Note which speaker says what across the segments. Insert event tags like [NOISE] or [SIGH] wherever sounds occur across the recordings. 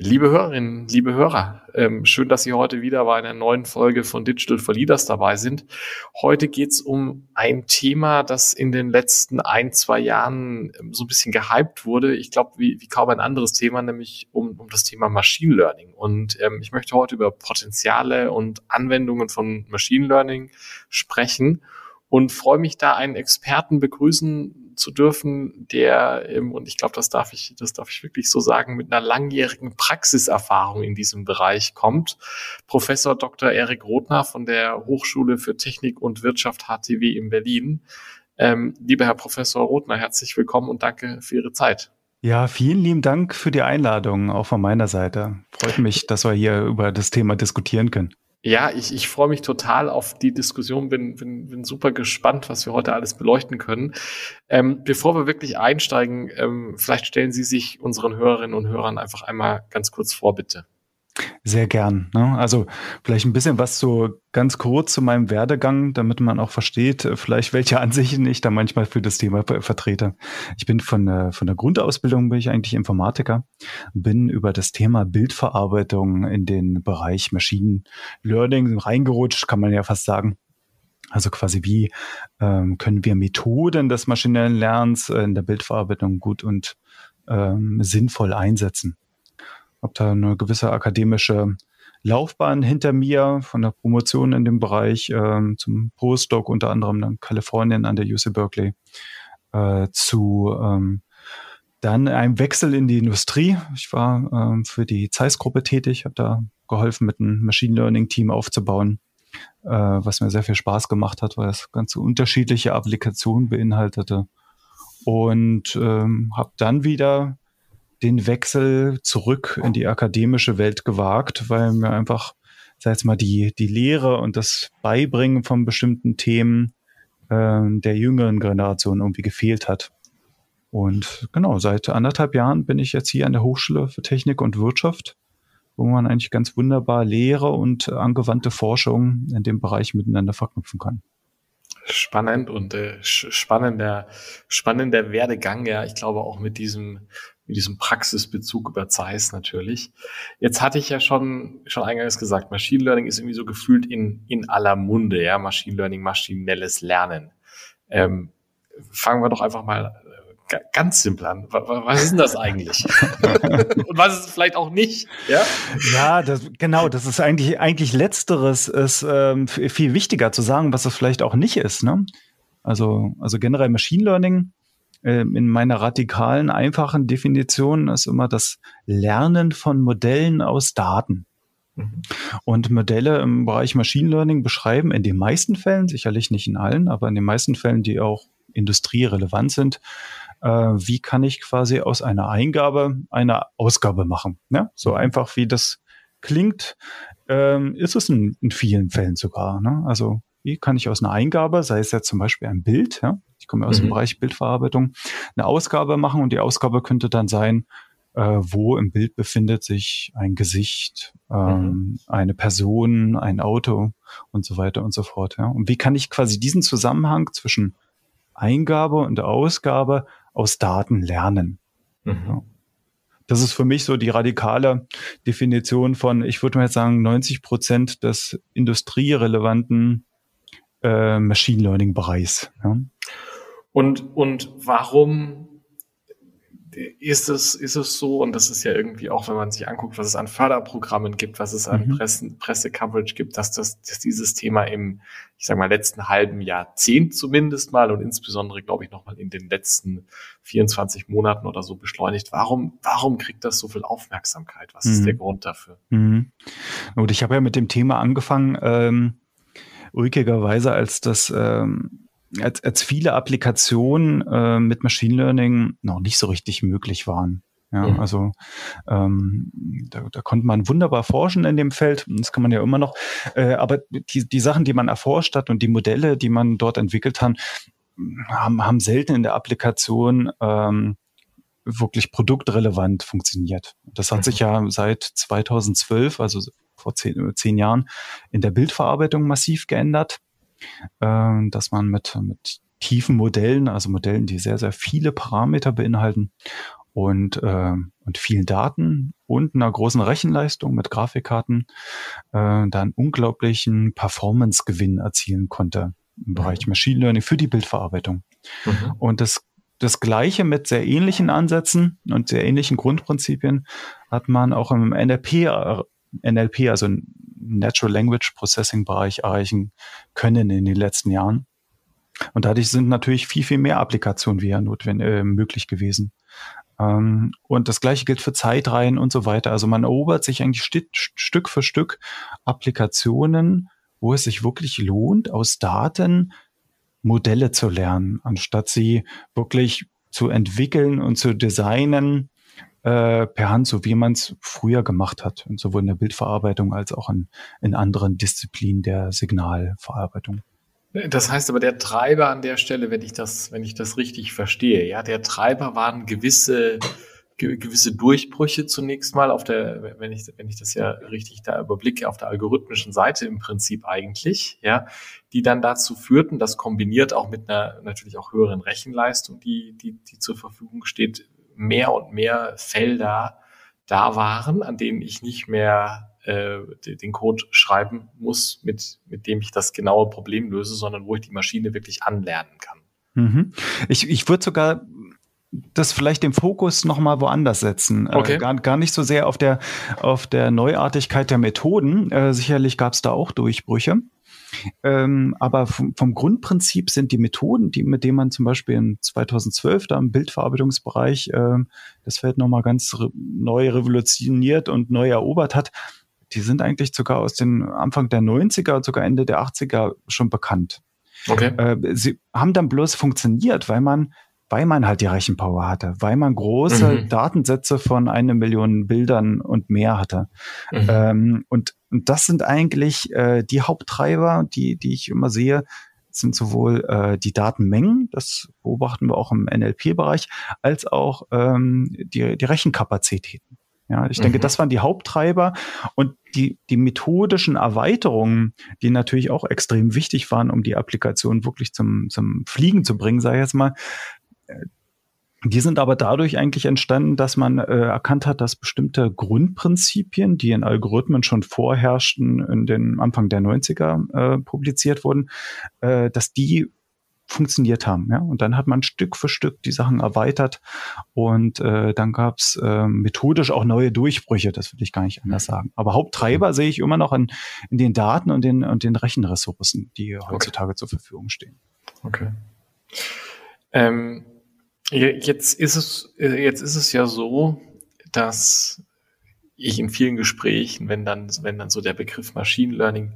Speaker 1: Liebe Hörerinnen, liebe Hörer, ähm, schön, dass Sie heute wieder bei einer neuen Folge von Digital for Leaders dabei sind. Heute geht es um ein Thema, das in den letzten ein, zwei Jahren ähm, so ein bisschen gehypt wurde. Ich glaube, wie, wie kaum ein anderes Thema, nämlich um, um das Thema Machine Learning. Und ähm, ich möchte heute über Potenziale und Anwendungen von Machine Learning sprechen und freue mich da einen Experten begrüßen zu dürfen, der, ähm, und ich glaube, das darf ich, das darf ich wirklich so sagen, mit einer langjährigen Praxiserfahrung in diesem Bereich kommt. Professor Dr. Erik Rothner von der Hochschule für Technik und Wirtschaft HTW in Berlin. Ähm, lieber Herr Professor Rothner, herzlich willkommen und danke für Ihre Zeit.
Speaker 2: Ja, vielen lieben Dank für die Einladung, auch von meiner Seite. Freut mich, dass wir hier über das Thema diskutieren können.
Speaker 1: Ja, ich, ich freue mich total auf die Diskussion, bin, bin, bin super gespannt, was wir heute alles beleuchten können. Ähm, bevor wir wirklich einsteigen, ähm, vielleicht stellen Sie sich unseren Hörerinnen und Hörern einfach einmal ganz kurz vor, bitte.
Speaker 2: Sehr gern. Ne? Also vielleicht ein bisschen was so ganz kurz zu meinem Werdegang, damit man auch versteht, äh, vielleicht welche [LAUGHS] Ansichten ich da manchmal für das Thema vertrete. Ich bin von der, von der Grundausbildung bin ich eigentlich Informatiker, bin über das Thema Bildverarbeitung in den Bereich Machine Learning reingerutscht, kann man ja fast sagen. Also quasi wie ähm, können wir Methoden des maschinellen Lernens in der Bildverarbeitung gut und ähm, sinnvoll einsetzen habe da eine gewisse akademische Laufbahn hinter mir von der Promotion in dem Bereich ähm, zum Postdoc unter anderem in Kalifornien an der UC Berkeley äh, zu ähm, dann einem Wechsel in die Industrie. Ich war ähm, für die Zeiss-Gruppe tätig, habe da geholfen, mit einem Machine Learning-Team aufzubauen, äh, was mir sehr viel Spaß gemacht hat, weil es ganz unterschiedliche Applikationen beinhaltete. Und ähm, habe dann wieder den Wechsel zurück in die akademische Welt gewagt, weil mir einfach, sag jetzt mal, die, die Lehre und das Beibringen von bestimmten Themen äh, der jüngeren Generation irgendwie gefehlt hat. Und genau, seit anderthalb Jahren bin ich jetzt hier an der Hochschule für Technik und Wirtschaft, wo man eigentlich ganz wunderbar Lehre und angewandte Forschung in dem Bereich miteinander verknüpfen kann
Speaker 1: spannend und äh, spannender, spannender Werdegang, ja. Ich glaube auch mit diesem, mit diesem Praxisbezug über Zeiss natürlich. Jetzt hatte ich ja schon, schon eingangs gesagt, Machine Learning ist irgendwie so gefühlt in, in aller Munde, ja. Machine Learning, maschinelles Lernen. Ähm, fangen wir doch einfach mal ganz simpel an. Was ist denn das eigentlich? [LAUGHS] Und was ist es vielleicht auch nicht?
Speaker 2: Ja, ja das, genau. Das ist eigentlich, eigentlich Letzteres ist ähm, viel wichtiger zu sagen, was es vielleicht auch nicht ist. Ne? Also, also generell Machine Learning ähm, in meiner radikalen, einfachen Definition ist immer das Lernen von Modellen aus Daten. Mhm. Und Modelle im Bereich Machine Learning beschreiben in den meisten Fällen, sicherlich nicht in allen, aber in den meisten Fällen, die auch industrierelevant sind, äh, wie kann ich quasi aus einer Eingabe eine Ausgabe machen. Ja? So mhm. einfach wie das klingt, ähm, ist es in, in vielen Fällen sogar. Ne? Also wie kann ich aus einer Eingabe, sei es jetzt zum Beispiel ein Bild, ja, ich komme aus mhm. dem Bereich Bildverarbeitung, eine Ausgabe machen und die Ausgabe könnte dann sein, äh, wo im Bild befindet sich ein Gesicht, ähm, mhm. eine Person, ein Auto und so weiter und so fort. Ja. Und wie kann ich quasi diesen Zusammenhang zwischen Eingabe und Ausgabe aus Daten lernen? Mhm. Ja. Das ist für mich so die radikale Definition von, ich würde mal jetzt sagen, 90 Prozent des industrierelevanten äh, Machine Learning Bereichs. Ja.
Speaker 1: Und, und warum ist es, ist es so, und das ist ja irgendwie auch, wenn man sich anguckt, was es an Förderprogrammen gibt, was es an mhm. Pressen, Pressecoverage gibt, dass, das, dass dieses Thema im, ich sag mal, letzten halben Jahrzehnt zumindest mal und insbesondere, glaube ich, nochmal in den letzten 24 Monaten oder so beschleunigt. Warum, warum kriegt das so viel Aufmerksamkeit? Was mhm. ist der Grund dafür?
Speaker 2: Mhm. Gut, ich habe ja mit dem Thema angefangen, ähm, ulkigerweise, als das ähm, als, als viele Applikationen äh, mit Machine Learning noch nicht so richtig möglich waren. Ja, mhm. also ähm, da, da konnte man wunderbar forschen in dem Feld. Das kann man ja immer noch. Äh, aber die, die Sachen, die man erforscht hat und die Modelle, die man dort entwickelt hat, haben, haben selten in der Applikation ähm, wirklich produktrelevant funktioniert. Das hat mhm. sich ja seit 2012, also vor zehn, zehn Jahren, in der Bildverarbeitung massiv geändert, dass man mit, mit tiefen Modellen, also Modellen, die sehr, sehr viele Parameter beinhalten und, äh, und vielen Daten und einer großen Rechenleistung mit Grafikkarten äh, dann unglaublichen Performance-Gewinn erzielen konnte im Bereich mhm. Machine Learning für die Bildverarbeitung. Mhm. Und das, das Gleiche mit sehr ähnlichen Ansätzen und sehr ähnlichen Grundprinzipien hat man auch im NLP, äh, NLP also Natural Language Processing Bereich erreichen können in den letzten Jahren. Und dadurch sind natürlich viel, viel mehr Applikationen wie ja notwendig, äh, möglich gewesen. Ähm, und das gleiche gilt für Zeitreihen und so weiter. Also man erobert sich eigentlich Stück, Stück für Stück Applikationen, wo es sich wirklich lohnt, aus Daten Modelle zu lernen, anstatt sie wirklich zu entwickeln und zu designen äh, per Hand, so wie man es früher gemacht hat, und sowohl in der Bildverarbeitung als auch in, in anderen Disziplinen der Signalverarbeitung.
Speaker 1: Das heißt aber, der Treiber an der Stelle, wenn ich das, wenn ich das richtig verstehe, ja, der Treiber waren gewisse, gewisse Durchbrüche zunächst mal auf der, wenn ich, wenn ich das ja richtig da überblicke, auf der algorithmischen Seite im Prinzip eigentlich, ja, die dann dazu führten, dass kombiniert auch mit einer natürlich auch höheren Rechenleistung, die, die, die zur Verfügung steht, mehr und mehr Felder da waren, an denen ich nicht mehr äh, den Code schreiben muss, mit, mit dem ich das genaue Problem löse, sondern wo ich die Maschine wirklich anlernen kann.
Speaker 2: Mhm. Ich, ich würde sogar das vielleicht den Fokus noch mal woanders setzen. Äh, okay. Äh, gar, gar nicht so sehr auf der, auf der Neuartigkeit der Methoden. Äh, sicherlich gab es da auch Durchbrüche. Ähm, aber vom, vom, Grundprinzip sind die Methoden, die, mit denen man zum Beispiel in 2012 da im Bildverarbeitungsbereich äh, das Feld nochmal ganz re neu revolutioniert und neu erobert hat, die sind eigentlich sogar aus den Anfang der 90er und sogar Ende der 80er schon bekannt. Okay. Äh, sie haben dann bloß funktioniert, weil man, weil man halt die Rechenpower hatte, weil man große mhm. Datensätze von einer Million Bildern und mehr hatte. Mhm. Ähm, und, und das sind eigentlich äh, die Haupttreiber, die, die ich immer sehe, sind sowohl äh, die Datenmengen, das beobachten wir auch im NLP-Bereich, als auch ähm, die, die Rechenkapazitäten. Ja, ich denke, mhm. das waren die Haupttreiber und die, die methodischen Erweiterungen, die natürlich auch extrem wichtig waren, um die Applikation wirklich zum, zum Fliegen zu bringen, sage ich jetzt mal. Die sind aber dadurch eigentlich entstanden, dass man äh, erkannt hat, dass bestimmte Grundprinzipien, die in Algorithmen schon vorherrschten, in den Anfang der 90er äh, publiziert wurden, äh, dass die funktioniert haben. Ja? Und dann hat man Stück für Stück die Sachen erweitert und äh, dann gab es äh, methodisch auch neue Durchbrüche, das will ich gar nicht anders sagen. Aber Haupttreiber sehe ich immer noch in, in den Daten und den, und den Rechenressourcen, die heutzutage okay. zur Verfügung stehen.
Speaker 1: Okay. Ähm, jetzt ist es, jetzt ist es ja so, dass ich in vielen Gesprächen, wenn dann, wenn dann so der Begriff Machine Learning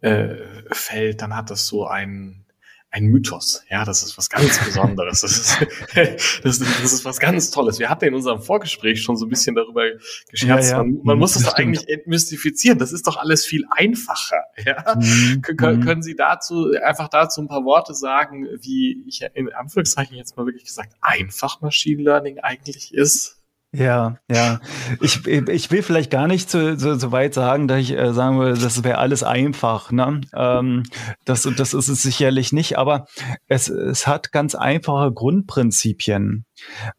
Speaker 1: äh, fällt, dann hat das so einen ein Mythos. Ja, das ist was ganz [LAUGHS] Besonderes. Das ist, [LAUGHS] das, ist, das ist was ganz Tolles. Wir hatten in unserem Vorgespräch schon so ein bisschen darüber gescherzt. Ja, ja. Man, man, muss das, das eigentlich entmystifizieren. Das ist doch alles viel einfacher. [LAUGHS] Ja? Mhm. Können, mhm. können Sie dazu einfach dazu ein paar Worte sagen, wie ich in Anführungszeichen jetzt mal wirklich gesagt einfach Machine Learning eigentlich ist?
Speaker 2: Ja, ja. Ich, ich will vielleicht gar nicht so, so, so weit sagen, dass ich äh, sagen würde, das wäre alles einfach. Ne? Ähm, das, das ist es sicherlich nicht, aber es, es hat ganz einfache Grundprinzipien.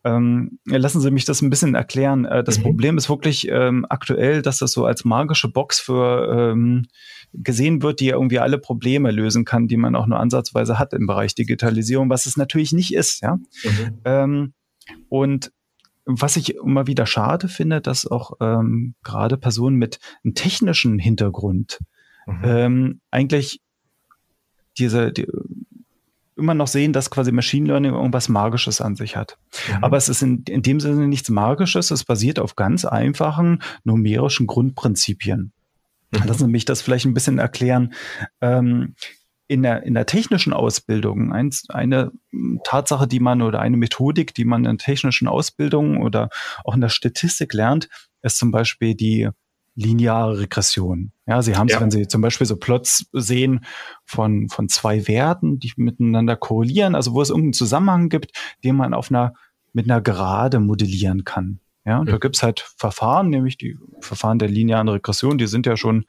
Speaker 2: Ähm, lassen Sie mich das ein bisschen erklären. Äh, das mhm. Problem ist wirklich ähm, aktuell, dass das so als magische Box für ähm, gesehen wird, die irgendwie alle Probleme lösen kann, die man auch nur ansatzweise hat im Bereich Digitalisierung, was es natürlich nicht ist. Ja. Mhm. Ähm, und was ich immer wieder schade finde, dass auch ähm, gerade Personen mit einem technischen Hintergrund mhm. ähm, eigentlich diese die, immer noch sehen, dass quasi Machine Learning irgendwas Magisches an sich hat. Mhm. Aber es ist in, in dem Sinne nichts Magisches, es basiert auf ganz einfachen numerischen Grundprinzipien. Mhm. Lassen Sie mich das vielleicht ein bisschen erklären. Ähm, in der, in der technischen Ausbildung, eins, eine Tatsache, die man oder eine Methodik, die man in technischen Ausbildungen oder auch in der Statistik lernt, ist zum Beispiel die lineare Regression. Ja, Sie haben es, ja. wenn Sie zum Beispiel so Plots sehen von, von zwei Werten, die miteinander korrelieren, also wo es irgendeinen Zusammenhang gibt, den man auf einer, mit einer Gerade modellieren kann. Ja, und mhm. da gibt's halt Verfahren, nämlich die Verfahren der linearen Regression, die sind ja schon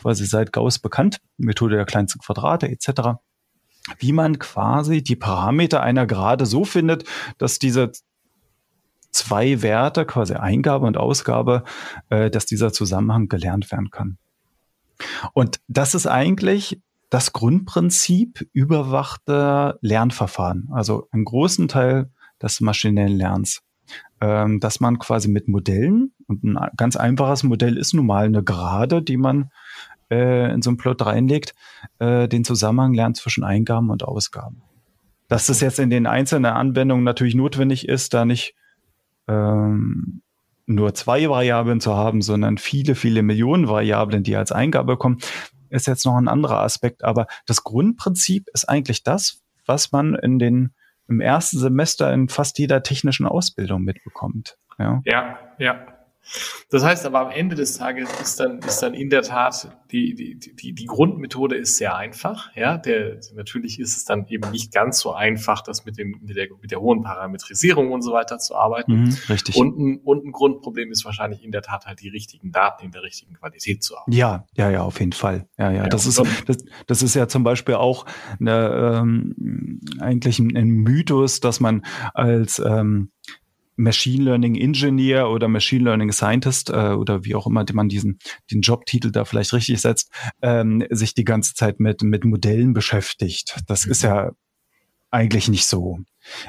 Speaker 2: quasi seit Gauss bekannt, Methode der kleinsten Quadrate etc., wie man quasi die Parameter einer Gerade so findet, dass diese zwei Werte, quasi Eingabe und Ausgabe, äh, dass dieser Zusammenhang gelernt werden kann. Und das ist eigentlich das Grundprinzip überwachter Lernverfahren, also einen großen Teil des maschinellen Lernens, ähm, dass man quasi mit Modellen, und ein ganz einfaches Modell ist nun mal eine Gerade, die man äh, in so einen Plot reinlegt, äh, den Zusammenhang lernt zwischen Eingaben und Ausgaben. Dass das jetzt in den einzelnen Anwendungen natürlich notwendig ist, da nicht ähm, nur zwei Variablen zu haben, sondern viele, viele Millionen Variablen, die als Eingabe kommen, ist jetzt noch ein anderer Aspekt. Aber das Grundprinzip ist eigentlich das, was man in den, im ersten Semester in fast jeder technischen Ausbildung mitbekommt.
Speaker 1: Ja, ja. ja. Das heißt aber am Ende des Tages ist dann, ist dann in der Tat die, die, die, die Grundmethode ist sehr einfach. Ja, der, natürlich ist es dann eben nicht ganz so einfach, das mit dem, mit der, mit der hohen Parametrisierung und so weiter zu arbeiten. Mhm,
Speaker 2: richtig.
Speaker 1: Und ein, und ein Grundproblem ist wahrscheinlich in der Tat halt die richtigen Daten in der richtigen Qualität zu haben.
Speaker 2: Ja, ja, ja, auf jeden Fall. Ja, ja. ja das ist, das, das ist ja zum Beispiel auch eine, ähm, eigentlich ein, ein Mythos, dass man als, ähm, Machine Learning Engineer oder Machine Learning Scientist äh, oder wie auch immer man diesen den Jobtitel da vielleicht richtig setzt, ähm, sich die ganze Zeit mit mit Modellen beschäftigt. Das mhm. ist ja eigentlich nicht so.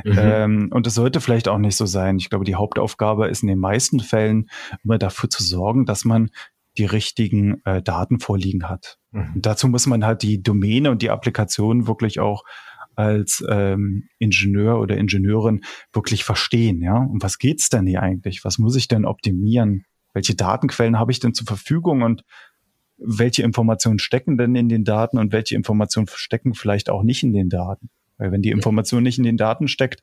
Speaker 2: Mhm. Ähm, und es sollte vielleicht auch nicht so sein. Ich glaube, die Hauptaufgabe ist in den meisten Fällen immer dafür zu sorgen, dass man die richtigen äh, Daten vorliegen hat. Mhm. Dazu muss man halt die Domäne und die Applikation wirklich auch als ähm, Ingenieur oder Ingenieurin wirklich verstehen, ja? Um was geht's denn hier eigentlich? Was muss ich denn optimieren? Welche Datenquellen habe ich denn zur Verfügung und welche Informationen stecken denn in den Daten und welche Informationen stecken vielleicht auch nicht in den Daten? Weil wenn die Information nicht in den Daten steckt,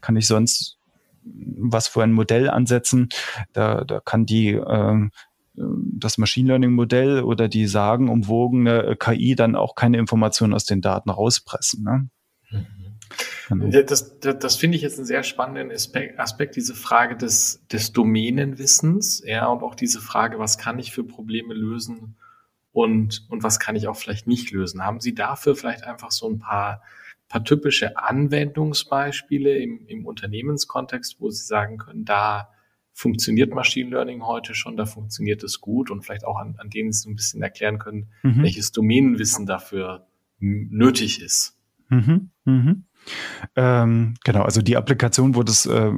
Speaker 2: kann ich sonst was für ein Modell ansetzen. Da, da kann die äh, das Machine Learning Modell oder die sagenumwogene KI dann auch keine Informationen aus den Daten rauspressen. Ne?
Speaker 1: Genau. Das, das, das finde ich jetzt einen sehr spannenden Aspekt, Aspekt, diese Frage des, des Domänenwissens, ja, und auch diese Frage, was kann ich für Probleme lösen und, und was kann ich auch vielleicht nicht lösen. Haben Sie dafür vielleicht einfach so ein paar, paar typische Anwendungsbeispiele im, im Unternehmenskontext, wo Sie sagen können, da funktioniert Machine Learning heute schon, da funktioniert es gut und vielleicht auch an, an denen Sie so ein bisschen erklären können, mhm. welches Domänenwissen dafür nötig ist.
Speaker 2: Mhm. Mhm. Ähm, genau, also die Applikation, wo das, äh,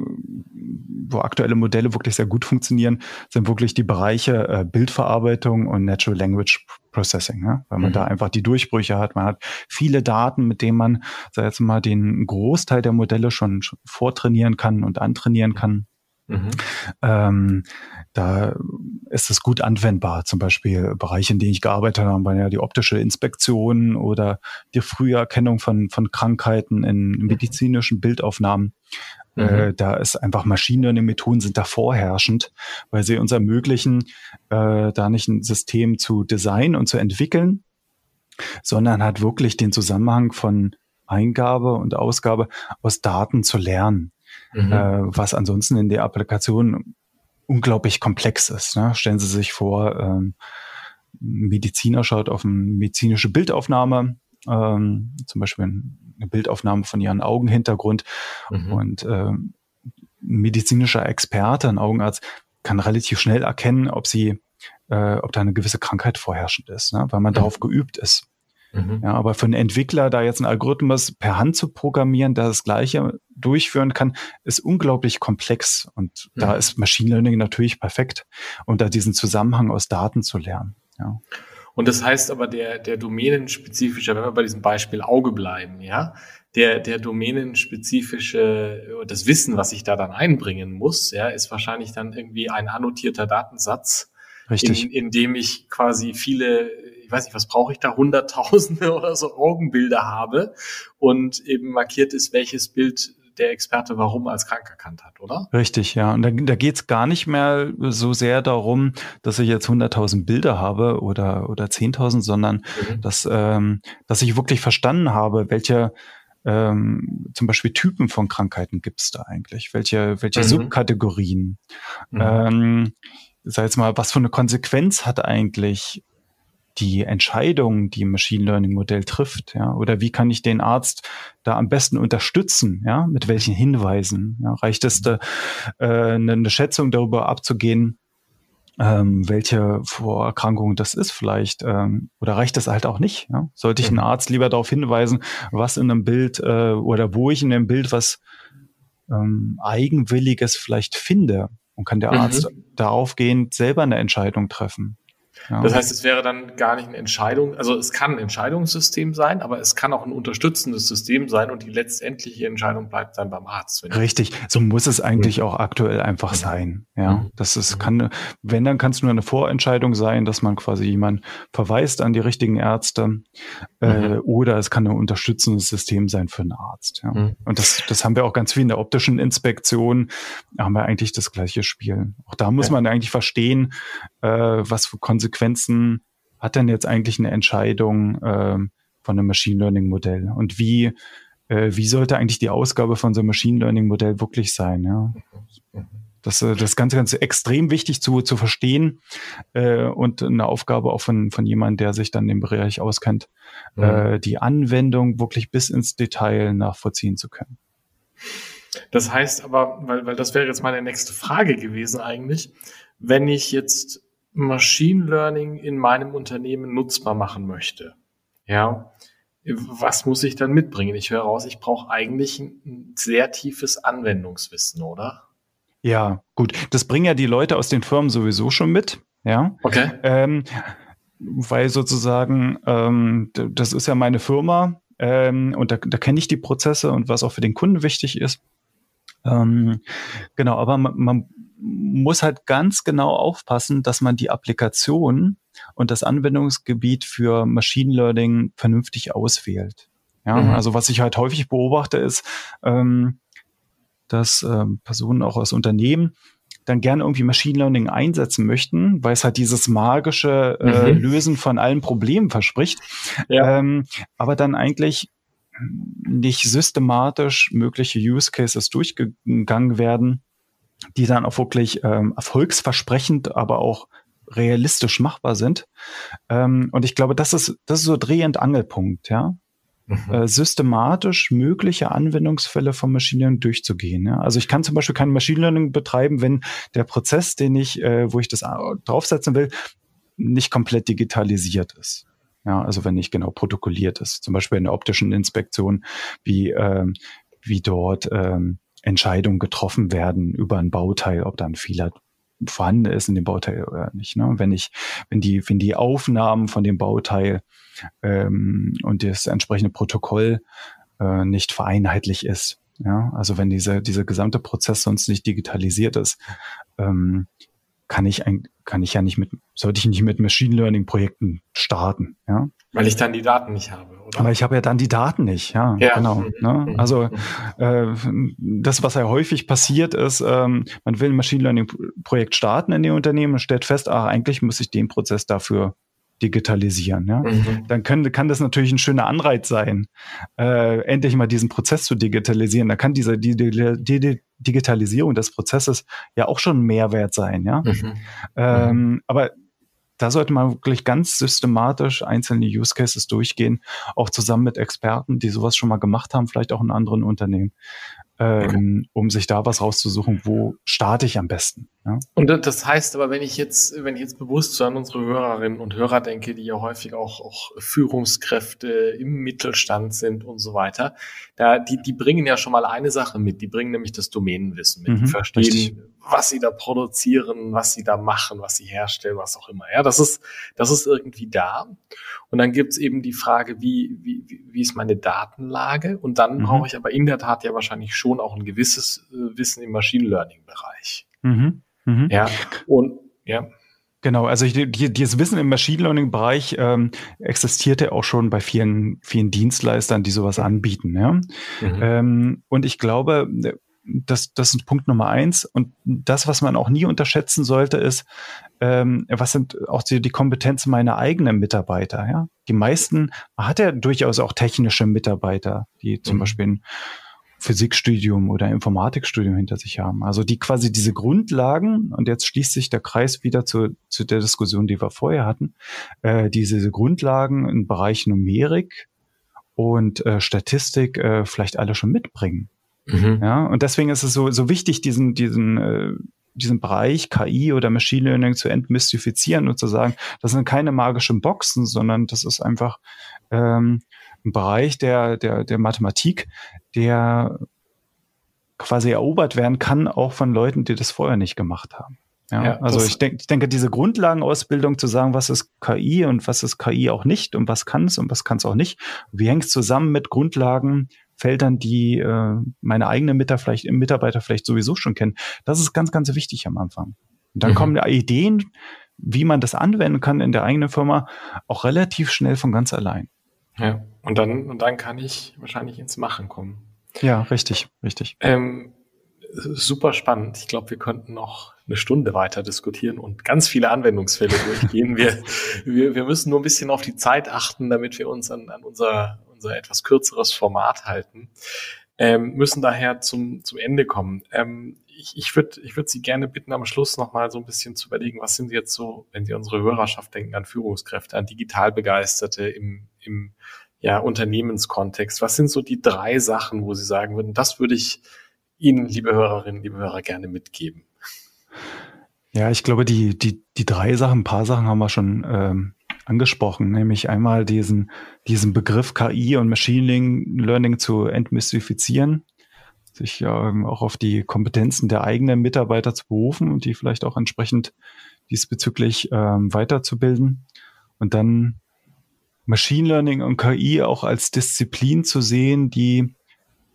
Speaker 2: wo aktuelle Modelle wirklich sehr gut funktionieren, sind wirklich die Bereiche äh, Bildverarbeitung und Natural Language Processing, ne? weil man mhm. da einfach die Durchbrüche hat. Man hat viele Daten, mit denen man, sag jetzt mal, den Großteil der Modelle schon, schon vortrainieren kann und antrainieren kann. Mhm. Ähm, da ist es gut anwendbar. Zum Beispiel Bereiche, in denen ich gearbeitet habe, waren ja die optische Inspektion oder die Früherkennung von, von Krankheiten in medizinischen Bildaufnahmen. Mhm. Äh, da ist einfach Learning Methoden sind da vorherrschend, weil sie uns ermöglichen, äh, da nicht ein System zu designen und zu entwickeln, sondern halt wirklich den Zusammenhang von Eingabe und Ausgabe aus Daten zu lernen mhm. äh, was ansonsten in der Applikation unglaublich komplex ist. Ne? Stellen Sie sich vor, ähm, ein Mediziner schaut auf eine medizinische Bildaufnahme, ähm, zum Beispiel eine Bildaufnahme von ihren Augenhintergrund mhm. und ähm, ein medizinischer Experte, ein Augenarzt, kann relativ schnell erkennen, ob sie, äh, ob da eine gewisse Krankheit vorherrschend ist, ne? weil man mhm. darauf geübt ist. Mhm. Ja, aber für einen Entwickler, da jetzt einen Algorithmus per Hand zu programmieren, der das Gleiche durchführen kann, ist unglaublich komplex. Und mhm. da ist Machine Learning natürlich perfekt, um da diesen Zusammenhang aus Daten zu lernen. Ja.
Speaker 1: Und das heißt aber, der, der domänenspezifische, wenn wir bei diesem Beispiel Auge bleiben, ja, der, der domänenspezifische, das Wissen, was ich da dann einbringen muss, ja, ist wahrscheinlich dann irgendwie ein annotierter Datensatz,
Speaker 2: Richtig.
Speaker 1: In, in dem ich quasi viele weiß nicht, was brauche ich da, Hunderttausende [LAUGHS] oder so Augenbilder habe und eben markiert ist, welches Bild der Experte warum als krank erkannt hat, oder?
Speaker 2: Richtig, ja. Und da, da geht es gar nicht mehr so sehr darum, dass ich jetzt 100.000 Bilder habe oder, oder 10.000, sondern mhm. dass, ähm, dass ich wirklich verstanden habe, welche ähm, zum Beispiel Typen von Krankheiten gibt es da eigentlich? Welche, welche mhm. Subkategorien? Mhm. Ähm, sag jetzt mal, was für eine Konsequenz hat eigentlich die Entscheidung, die ein Machine Learning Modell trifft, ja, oder wie kann ich den Arzt da am besten unterstützen, ja, mit welchen Hinweisen? Ja, reicht es, da, äh, eine, eine Schätzung darüber abzugehen, ähm, welche Vorerkrankung das ist vielleicht, ähm, oder reicht das halt auch nicht? Ja? Sollte ich einen Arzt lieber darauf hinweisen, was in einem Bild äh, oder wo ich in dem Bild was ähm, Eigenwilliges vielleicht finde und kann der mhm. Arzt daraufgehend selber eine Entscheidung treffen?
Speaker 1: Ja. Das heißt, es wäre dann gar nicht eine Entscheidung, also es kann ein Entscheidungssystem sein, aber es kann auch ein unterstützendes System sein und die letztendliche Entscheidung bleibt dann beim Arzt.
Speaker 2: Richtig, so muss es eigentlich mhm. auch aktuell einfach sein. Ja, mhm. das ist, kann, wenn, dann kann es nur eine Vorentscheidung sein, dass man quasi jemand verweist an die richtigen Ärzte, äh, mhm. oder es kann ein unterstützendes System sein für einen Arzt. Ja. Mhm. Und das, das haben wir auch ganz viel in der optischen Inspektion, haben wir eigentlich das gleiche Spiel. Auch da muss ja. man eigentlich verstehen, äh, was für Konsequenzen Konsequenzen hat denn jetzt eigentlich eine Entscheidung äh, von einem Machine Learning Modell? Und wie, äh, wie sollte eigentlich die Ausgabe von so einem Machine Learning Modell wirklich sein? Ja? Das, äh, das Ganze ganz extrem wichtig zu, zu verstehen äh, und eine Aufgabe auch von, von jemandem, der sich dann im Bereich auskennt, mhm. äh, die Anwendung wirklich bis ins Detail nachvollziehen zu können.
Speaker 1: Das heißt aber, weil, weil das wäre jetzt meine nächste Frage gewesen eigentlich, wenn ich jetzt Machine Learning in meinem Unternehmen nutzbar machen möchte, ja, was muss ich dann mitbringen? Ich höre raus, ich brauche eigentlich ein sehr tiefes Anwendungswissen, oder?
Speaker 2: Ja, gut. Das bringen ja die Leute aus den Firmen sowieso schon mit. Ja.
Speaker 1: Okay.
Speaker 2: Ähm, weil sozusagen, ähm, das ist ja meine Firma ähm, und da, da kenne ich die Prozesse und was auch für den Kunden wichtig ist. Ähm, genau, aber man, man muss halt ganz genau aufpassen, dass man die Applikation und das Anwendungsgebiet für Machine Learning vernünftig auswählt. Ja, mhm. also was ich halt häufig beobachte ist, ähm, dass ähm, Personen auch aus Unternehmen dann gerne irgendwie Machine Learning einsetzen möchten, weil es halt dieses magische äh, mhm. Lösen von allen Problemen verspricht, ja. ähm, aber dann eigentlich nicht systematisch mögliche Use Cases durchgegangen werden, die dann auch wirklich ähm, erfolgsversprechend, aber auch realistisch machbar sind. Ähm, und ich glaube, das ist, das ist so Dreh- und Angelpunkt, ja. Mhm. Äh, systematisch mögliche Anwendungsfälle von Machine Learning durchzugehen. Ja? Also ich kann zum Beispiel kein Machine Learning betreiben, wenn der Prozess, den ich, äh, wo ich das draufsetzen will, nicht komplett digitalisiert ist. Ja, also wenn nicht genau protokolliert ist, zum Beispiel in der optischen Inspektion, wie, ähm, wie dort ähm, Entscheidungen getroffen werden über ein Bauteil, ob da ein Fehler vorhanden ist in dem Bauteil oder nicht. Ne? Wenn ich, wenn die, wenn die Aufnahmen von dem Bauteil ähm, und das entsprechende Protokoll äh, nicht vereinheitlich ist, ja, also wenn diese, dieser gesamte Prozess sonst nicht digitalisiert ist, ähm, kann ich ein, kann ich ja nicht mit, sollte ich nicht mit Machine Learning Projekten starten, ja.
Speaker 1: Weil ich dann die Daten nicht habe,
Speaker 2: oder? Aber ich habe ja dann die Daten nicht, ja, ja. genau. Mhm. Ne? Mhm. Also äh, das, was ja häufig passiert ist, ähm, man will ein Machine Learning Projekt starten in den Unternehmen und stellt fest, ah, eigentlich muss ich den Prozess dafür digitalisieren. Ja? Mhm. Dann können, kann das natürlich ein schöner Anreiz sein, äh, endlich mal diesen Prozess zu digitalisieren. Da kann diese die, die, die Digitalisierung des Prozesses ja auch schon ein Mehrwert sein. Ja? Mhm. Ähm, mhm. aber da sollte man wirklich ganz systematisch einzelne Use Cases durchgehen, auch zusammen mit Experten, die sowas schon mal gemacht haben, vielleicht auch in anderen Unternehmen ähm, um sich da was rauszusuchen, wo starte ich am besten. Ja?
Speaker 1: Und das heißt aber, wenn ich jetzt, wenn ich jetzt bewusst so an unsere Hörerinnen und Hörer denke, die ja häufig auch, auch Führungskräfte im Mittelstand sind und so weiter, da, die, die bringen ja schon mal eine Sache mit, die bringen nämlich das Domänenwissen mit, mhm, die verstehen, richtig. was sie da produzieren, was sie da machen, was sie herstellen, was auch immer. Ja, das ist, das ist irgendwie da. Und dann gibt's eben die Frage, wie, wie, wie ist meine Datenlage? Und dann mhm. brauche ich aber in der Tat ja wahrscheinlich schon auch ein gewisses äh, Wissen im Machine Learning Bereich. Mhm. Mhm. Ja. Und ja.
Speaker 2: Genau, also die, dieses Wissen im Machine Learning-Bereich ähm, existierte auch schon bei vielen, vielen Dienstleistern, die sowas anbieten. Ja? Mhm. Ähm, und ich glaube, das, das ist Punkt Nummer eins. Und das, was man auch nie unterschätzen sollte, ist, ähm, was sind auch die, die Kompetenzen meiner eigenen Mitarbeiter. Ja? Die meisten, man hat ja durchaus auch technische Mitarbeiter, die zum mhm. Beispiel ein Physikstudium oder Informatikstudium hinter sich haben. Also die quasi diese Grundlagen, und jetzt schließt sich der Kreis wieder zu, zu der Diskussion, die wir vorher hatten, äh, diese Grundlagen im Bereich Numerik und äh, Statistik äh, vielleicht alle schon mitbringen. Mhm. Ja, und deswegen ist es so, so wichtig, diesen, diesen, äh, diesen Bereich KI oder Machine Learning zu entmystifizieren und zu sagen, das sind keine magischen Boxen, sondern das ist einfach ähm, ein Bereich der, der, der Mathematik, der quasi erobert werden kann, auch von Leuten, die das vorher nicht gemacht haben. Ja, ja also ich, denke, ich denke, diese Grundlagenausbildung zu sagen, was ist KI und was ist KI auch nicht und was kann es und was kann es auch nicht, wie hängt es zusammen mit Grundlagenfeldern, die äh, meine eigenen Mitarbeiter vielleicht, Mitarbeiter vielleicht sowieso schon kennen. Das ist ganz, ganz wichtig am Anfang. Und dann mhm. kommen Ideen, wie man das anwenden kann in der eigenen Firma, auch relativ schnell von ganz allein.
Speaker 1: Ja, und dann, und dann kann ich wahrscheinlich ins Machen kommen.
Speaker 2: Ja, richtig, richtig.
Speaker 1: Ähm, super spannend. Ich glaube, wir könnten noch eine Stunde weiter diskutieren und ganz viele Anwendungsfälle durchgehen. wir, [LAUGHS] wir, wir müssen nur ein bisschen auf die Zeit achten, damit wir uns an, an unser, unser etwas kürzeres Format halten. Ähm, müssen daher zum, zum Ende kommen. Ähm, ich, ich würde ich würd Sie gerne bitten, am Schluss nochmal so ein bisschen zu überlegen, was sind jetzt so, wenn Sie unsere Hörerschaft denken, an Führungskräfte, an Digitalbegeisterte im, im ja, Unternehmenskontext. Was sind so die drei Sachen, wo Sie sagen würden, das würde ich Ihnen, liebe Hörerinnen, liebe Hörer, gerne mitgeben?
Speaker 2: Ja, ich glaube, die, die, die drei Sachen, ein paar Sachen haben wir schon ähm, angesprochen, nämlich einmal diesen, diesen Begriff KI und Machine Learning zu entmystifizieren sich ähm, auch auf die Kompetenzen der eigenen Mitarbeiter zu berufen und die vielleicht auch entsprechend diesbezüglich ähm, weiterzubilden. Und dann Machine Learning und KI auch als Disziplin zu sehen, die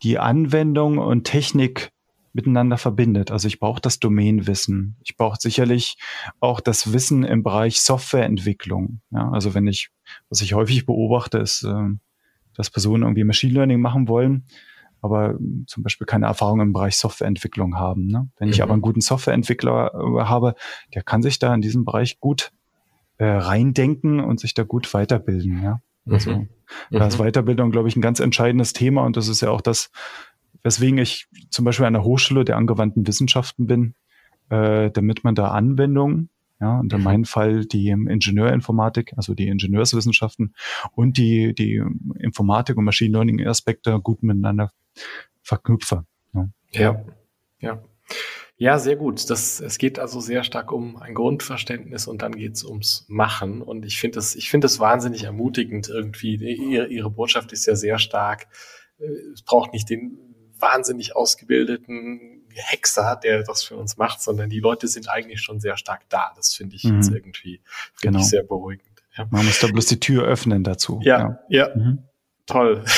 Speaker 2: die Anwendung und Technik miteinander verbindet. Also ich brauche das Domainwissen. Ich brauche sicherlich auch das Wissen im Bereich Softwareentwicklung. Ja, also wenn ich, was ich häufig beobachte, ist, äh, dass Personen irgendwie Machine Learning machen wollen, aber zum Beispiel keine Erfahrung im Bereich Softwareentwicklung haben. Ne? Wenn mhm. ich aber einen guten Softwareentwickler äh, habe, der kann sich da in diesem Bereich gut äh, reindenken und sich da gut weiterbilden. Ja? Also mhm. da ist mhm. Weiterbildung, glaube ich, ein ganz entscheidendes Thema und das ist ja auch das, weswegen ich zum Beispiel an der Hochschule der angewandten Wissenschaften bin, äh, damit man da Anwendungen ja, und in mhm. meinem Fall die Ingenieurinformatik, also die Ingenieurswissenschaften und die, die Informatik und Machine Learning Aspekte gut miteinander verknüpfe.
Speaker 1: Ja, ja. ja. Ja, sehr gut. Das, es geht also sehr stark um ein Grundverständnis und dann geht es ums Machen. Und ich finde das, ich finde das wahnsinnig ermutigend irgendwie. Ihre, ihre Botschaft ist ja sehr stark. Äh, es braucht nicht den wahnsinnig ausgebildeten Hexer, der das für uns macht, sondern die Leute sind eigentlich schon sehr stark da. Das finde ich mhm. jetzt irgendwie genau. sehr beruhigend.
Speaker 2: Ja. Man muss da bloß die Tür öffnen dazu.
Speaker 1: Ja, ja. ja. Mhm. Toll. [LAUGHS]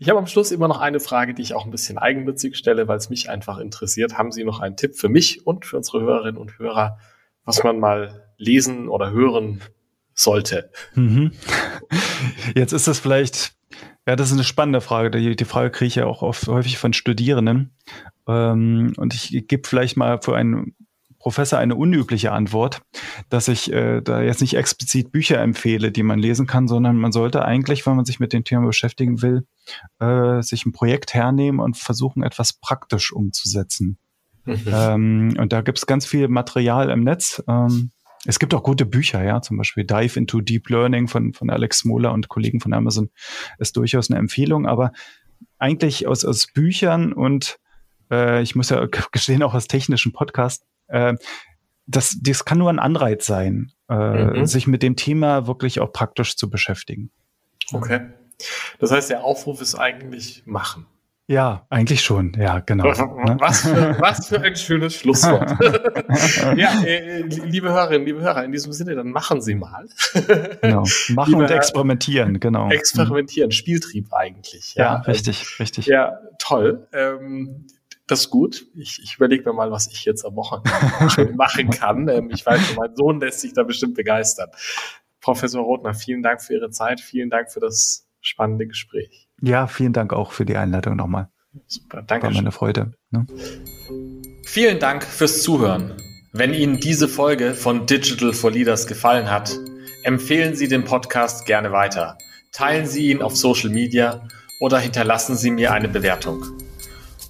Speaker 1: Ich habe am Schluss immer noch eine Frage, die ich auch ein bisschen eigennützig stelle, weil es mich einfach interessiert. Haben Sie noch einen Tipp für mich und für unsere Hörerinnen und Hörer, was man mal lesen oder hören sollte? Mhm. [LAUGHS]
Speaker 2: Jetzt ist das vielleicht, ja, das ist eine spannende Frage. Die, die Frage kriege ich ja auch oft, häufig von Studierenden. Ähm, und ich gebe vielleicht mal für einen Professor eine unübliche Antwort, dass ich äh, da jetzt nicht explizit Bücher empfehle, die man lesen kann, sondern man sollte eigentlich, wenn man sich mit dem Thema beschäftigen will, äh, sich ein Projekt hernehmen und versuchen, etwas praktisch umzusetzen. Mhm. Ähm, und da gibt es ganz viel Material im Netz. Ähm, es gibt auch gute Bücher, ja, zum Beispiel Dive into Deep Learning von, von Alex Smola und Kollegen von Amazon ist durchaus eine Empfehlung, aber eigentlich aus, aus Büchern und äh, ich muss ja [LAUGHS] gestehen, auch aus technischen Podcast, äh, das, das kann nur ein Anreiz sein, äh, mhm. sich mit dem Thema wirklich auch praktisch zu beschäftigen.
Speaker 1: Okay. Das heißt, der Aufruf ist eigentlich machen.
Speaker 2: Ja, eigentlich schon. Ja, genau. [LAUGHS]
Speaker 1: Was für, was für ein schönes Schlusswort. [LAUGHS] ja, äh, liebe Hörerinnen, liebe Hörer, in diesem Sinne, dann machen Sie mal. [LAUGHS]
Speaker 2: genau. Machen liebe, und experimentieren, genau.
Speaker 1: Experimentieren, Spieltrieb eigentlich.
Speaker 2: Ja, ja richtig, richtig.
Speaker 1: Ja, toll. Ähm, Das ist gut. Ich, ich überlege mir mal, was ich jetzt am Wochenende machen kann. Ähm, ich weiß, mein Sohn lässt sich da bestimmt begeistern. Professor Rothner, vielen Dank für Ihre Zeit. Vielen Dank für das spannende Gespräch.
Speaker 2: Ja, vielen Dank auch für die Einladung nochmal.
Speaker 1: Super, danke.
Speaker 2: War meine Freude. Ne?
Speaker 1: Vielen Dank fürs Zuhören. Wenn Ihnen diese Folge von Digital for Leaders gefallen hat, empfehlen Sie den Podcast gerne weiter. Teilen Sie ihn auf Social Media oder hinterlassen Sie mir eine Bewertung.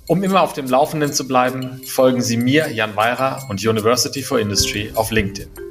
Speaker 1: Um immer auf dem Laufenden zu bleiben, folgen Sie mir, Jan Weirer und University for Industry auf LinkedIn.